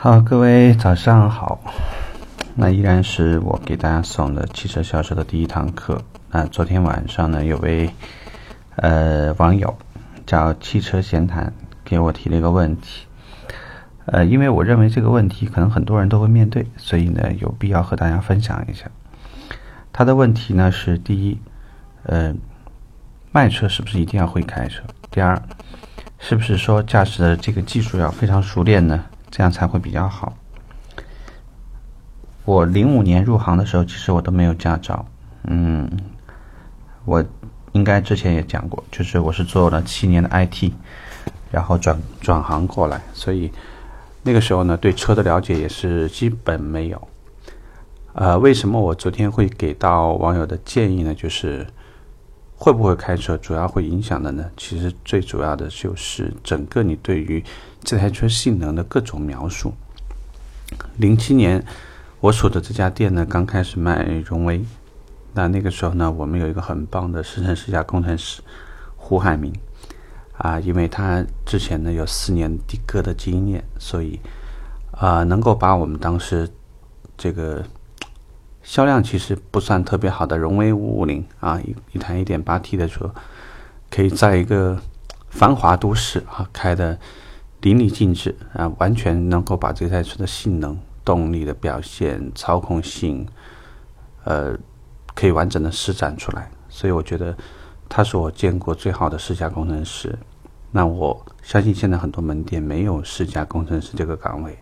好，各位早上好。那依然是我给大家送的汽车销售的第一堂课。那昨天晚上呢，有位呃网友叫汽车闲谈给我提了一个问题。呃，因为我认为这个问题可能很多人都会面对，所以呢有必要和大家分享一下。他的问题呢是：第一，呃，卖车是不是一定要会开车？第二，是不是说驾驶的这个技术要非常熟练呢？这样才会比较好。我零五年入行的时候，其实我都没有驾照。嗯，我应该之前也讲过，就是我是做了七年的 IT，然后转转行过来，所以那个时候呢，对车的了解也是基本没有。呃，为什么我昨天会给到网友的建议呢？就是会不会开车，主要会影响的呢？其实最主要的就是整个你对于这台车性能的各种描述。零七年，我所的这家店呢，刚开始卖荣威。那那个时候呢，我们有一个很棒的试乘试驾工程师胡海明啊，因为他之前呢有四年的哥的经验，所以啊，能够把我们当时这个销量其实不算特别好的荣威五五零啊，一一台一点八 T 的车，可以在一个繁华都市啊开的。淋漓尽致啊，完全能够把这台车的性能、动力的表现、操控性，呃，可以完整的施展出来。所以我觉得他是我见过最好的试驾工程师。那我相信现在很多门店没有试驾工程师这个岗位，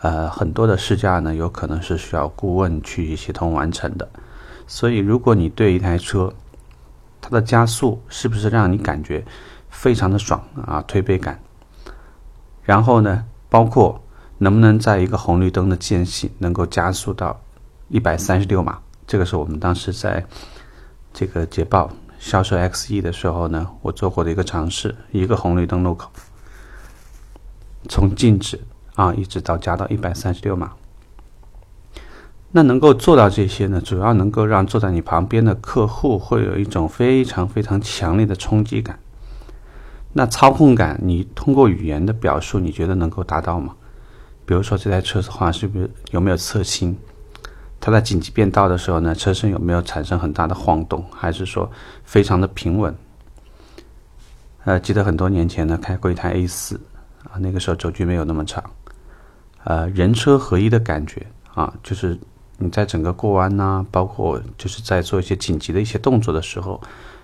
呃，很多的试驾呢，有可能是需要顾问去协同完成的。所以，如果你对一台车，它的加速是不是让你感觉非常的爽啊，推背感？然后呢，包括能不能在一个红绿灯的间隙能够加速到一百三十六码？这个是我们当时在这个捷豹销售 XE 的时候呢，我做过的一个尝试。一个红绿灯路口，从静止啊一直到加到一百三十六码。那能够做到这些呢，主要能够让坐在你旁边的客户会有一种非常非常强烈的冲击感。那操控感，你通过语言的表述，你觉得能够达到吗？比如说这台车的话，是不是有没有侧倾？它在紧急变道的时候呢，车身有没有产生很大的晃动？还是说非常的平稳？呃，记得很多年前呢，开过一台 A 四啊，那个时候轴距没有那么长，呃，人车合一的感觉啊，就是你在整个过弯呐，包括就是在做一些紧急的一些动作的时候，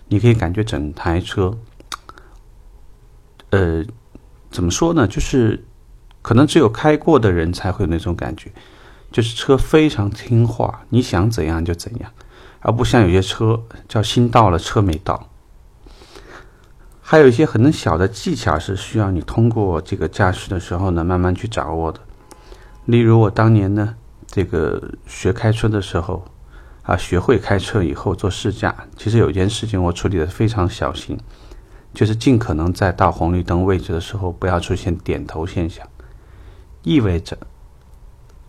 你可以感觉整台车。呃，怎么说呢？就是可能只有开过的人才会有那种感觉，就是车非常听话，你想怎样就怎样，而不像有些车叫心到了车没到。还有一些很小的技巧是需要你通过这个驾驶的时候呢慢慢去掌握的。例如我当年呢，这个学开车的时候啊，学会开车以后做试驾，其实有一件事情我处理的非常小心。就是尽可能在到红绿灯位置的时候不要出现点头现象，意味着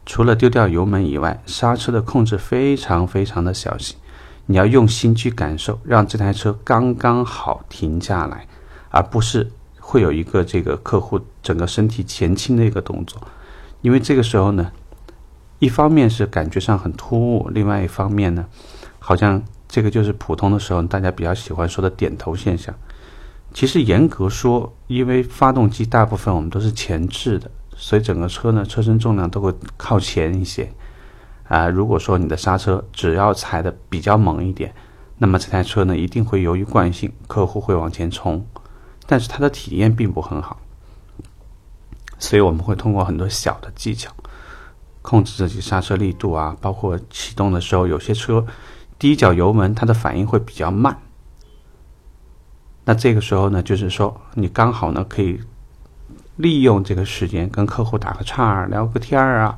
除了丢掉油门以外，刹车的控制非常非常的小心。你要用心去感受，让这台车刚刚好停下来，而不是会有一个这个客户整个身体前倾的一个动作。因为这个时候呢，一方面是感觉上很突兀，另外一方面呢，好像这个就是普通的时候大家比较喜欢说的点头现象。其实严格说，因为发动机大部分我们都是前置的，所以整个车呢，车身重量都会靠前一些。啊，如果说你的刹车只要踩的比较猛一点，那么这台车呢，一定会由于惯性，客户会往前冲，但是它的体验并不很好。所以我们会通过很多小的技巧，控制自己刹车力度啊，包括启动的时候，有些车第一脚油门它的反应会比较慢。那这个时候呢，就是说你刚好呢可以利用这个时间跟客户打个岔儿聊个天儿啊，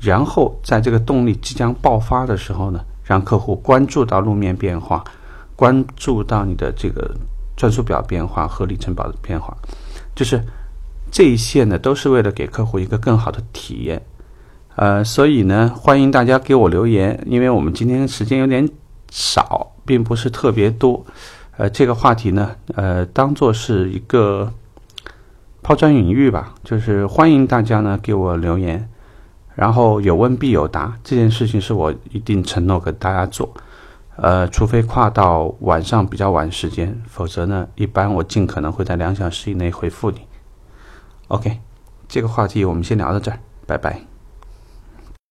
然后在这个动力即将爆发的时候呢，让客户关注到路面变化，关注到你的这个转速表变化和里程表的变化，就是这一切呢都是为了给客户一个更好的体验。呃，所以呢，欢迎大家给我留言，因为我们今天时间有点少，并不是特别多。呃，这个话题呢，呃，当做是一个抛砖引玉吧，就是欢迎大家呢给我留言，然后有问必有答，这件事情是我一定承诺给大家做。呃，除非跨到晚上比较晚时间，否则呢，一般我尽可能会在两小时以内回复你。OK，这个话题我们先聊到这儿，拜拜。